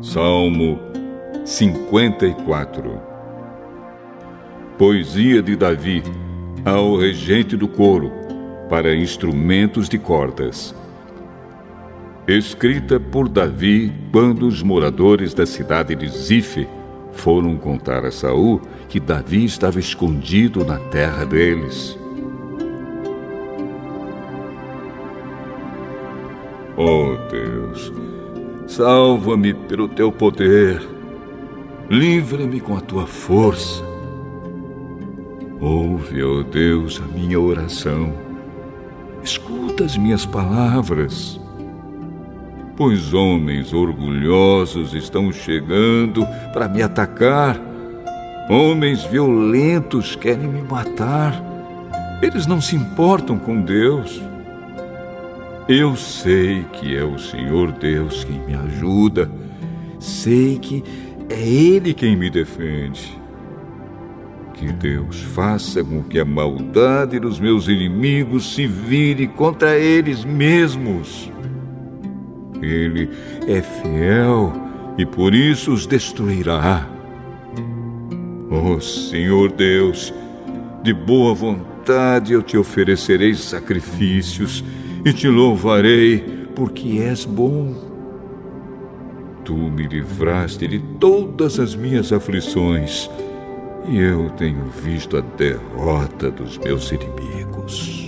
Salmo 54 Poesia de Davi ao regente do coro para instrumentos de cordas. Escrita por Davi quando os moradores da cidade de Zife foram contar a Saul que Davi estava escondido na terra deles. Oh Deus, Salva-me pelo teu poder. Livra-me com a tua força. Ouve, ó oh Deus, a minha oração. Escuta as minhas palavras. Pois homens orgulhosos estão chegando para me atacar. Homens violentos querem me matar. Eles não se importam com Deus. Eu sei que é o Senhor Deus quem me ajuda. Sei que é Ele quem me defende. Que Deus faça com que a maldade dos meus inimigos se vire contra eles mesmos. Ele é fiel e por isso os destruirá. Oh Senhor Deus, de boa vontade eu te oferecerei sacrifícios e te louvarei, porque és bom. Tu me livraste de todas as minhas aflições, e eu tenho visto a derrota dos meus inimigos.